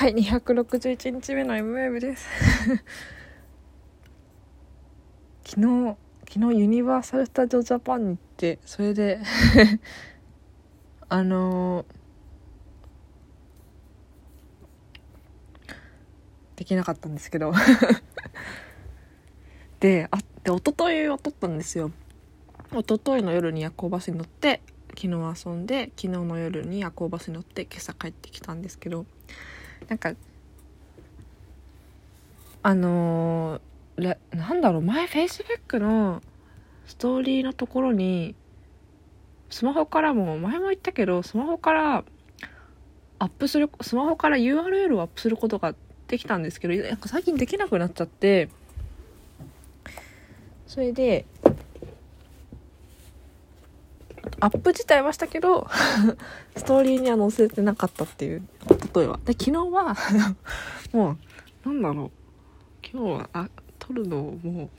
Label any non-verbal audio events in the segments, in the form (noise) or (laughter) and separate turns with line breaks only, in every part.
はい261日目の M ウェーブです。(laughs) 昨日昨日ユニバーサル・スタジオ・ジャパンに行ってそれで (laughs) あのー、できなかったんですけど。(laughs) であで一昨日は撮ったんですよ。一昨日の夜に夜行バスに乗って昨日遊んで昨日の夜に夜行バスに乗って今朝帰ってきたんですけど。なんかあのー、なんだろう前 Facebook のストーリーのところにスマホからも前も言ったけどスマホからアップするスマホから URL をアップすることができたんですけどなんか最近できなくなっちゃってそれでアップ自体はしたけど (laughs) ストーリーには載せてなかったっていう例えば。で昨日は (laughs) もうなんだろう。今日はあ撮るのをもう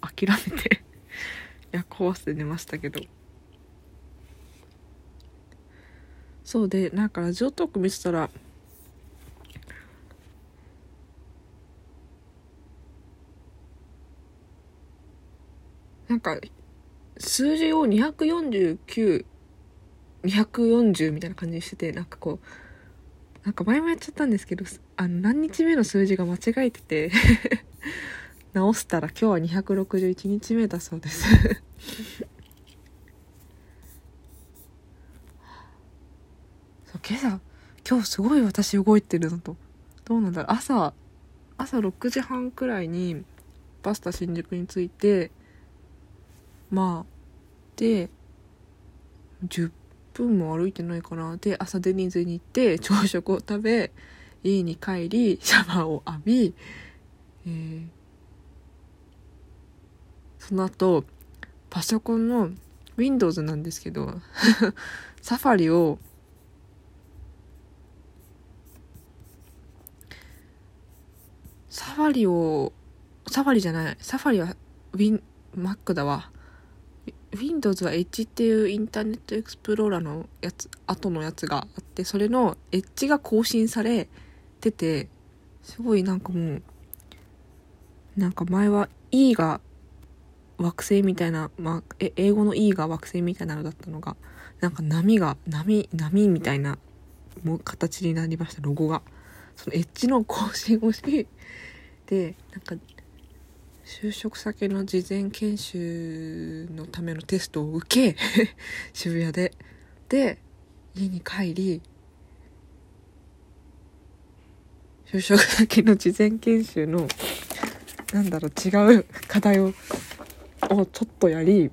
諦めて (laughs) 夜行して寝ましたけど。そうでなんかラジオトーク見てたらなんか数字を249、240みたいな感じにしてて、なんかこう、なんか前もやっちゃったんですけど、あの、何日目の数字が間違えてて (laughs) 直したら今日は261日目だそうです。(laughs) そう今朝今日すごい私動いてるのと。どうなんだろう。朝朝6時半くらいにバスタ新宿に着いてまあで10分も歩いてないかな。で朝デニーズに行って朝食を食べ家に帰りシャワーを浴び、えー、その後パソコンの Windows なんですけど (laughs) サファリをサファリをサファリじゃないサファリはウィン Mac だわ。Windows は Edge っていうインターネットエクスプローラーのやつ、後のやつがあって、それの Edge が更新されてて、すごいなんかもう、なんか前は E が惑星みたいな、まあ、え英語の E が惑星みたいなのだったのが、なんか波が、波、波みたいなもう形になりました、ロゴが。そのエッジの更新をし、で、なんか就職先の事前研修のためのテストを受け (laughs) 渋谷で。で家に帰り就職先の事前研修のなんだろう違う課題ををちょっとやり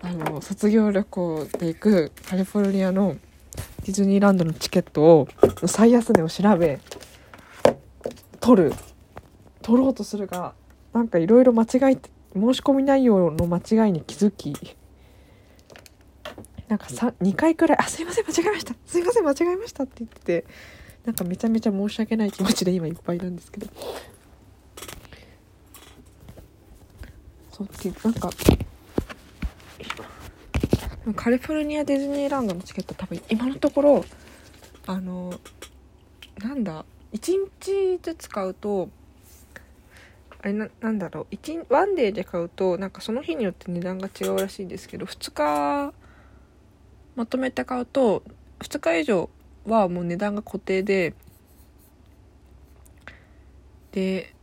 あの卒業旅行で行くカリフォルニアのディズニーランドのチケットを最安値を調べ取る取ろうとするがなんかいろいろ間違えて申し込み内容の間違いに気づきなんか2回くらい「あすいません間違えましたすいません間違えました」って言っててなんかめちゃめちゃ申し訳ない気持ちで今いっぱいなんですけど。そうってなんかカリフォルニアディズニーランドのチケット多分今のところあのなんだ1日ずつ買うとあれななんだろう1ワンデーで買うとなんかその日によって値段が違うらしいんですけど2日まとめて買うと2日以上はもう値段が固定でで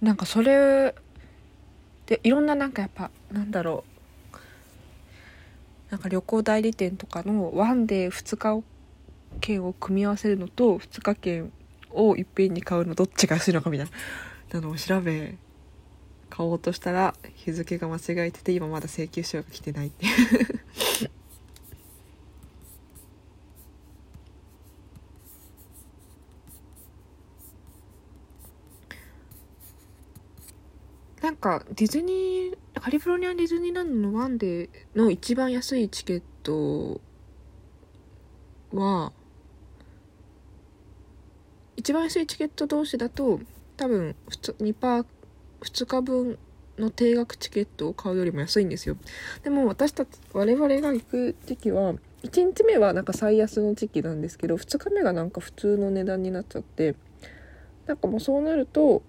なんかそれでいろんななんかやっぱなんだろうなんか旅行代理店とかのワンデー2日券を組み合わせるのと2日券をいっぺんに買うのどっちが安いのかみたいなのを調べ買おうとしたら日付が間違えてて今まだ請求書が来てないっていうなんかディズニーカリフォルニアディズニーランドのワンデーの一番安いチケットは一番安いチケット同士だと多分2パー2 2日分の定額チケットを買うよりも安いんですよ。でも私たち我々が行く時期は1日目はなんか最安の時期なんですけど2日目がなんか普通の値段になっちゃってなんかもうそうなると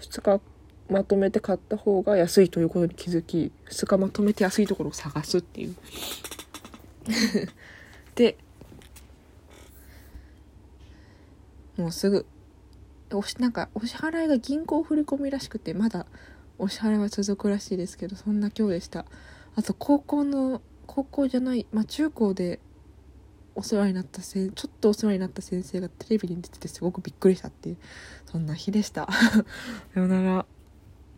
2日まとめて買った方が安いということに気づき2日まとめて安いところを探すっていう。(laughs) でもうすぐおしなんかお支払いが銀行振り込みらしくてまだお支払いは続くらしいですけどそんな今日でした。あと高校の高校じゃない、まあ、中高でお世話になったせちょっとお世話になった先生がテレビに出ててすごくびっくりしたっていうそんな日でした。(laughs) さよなら。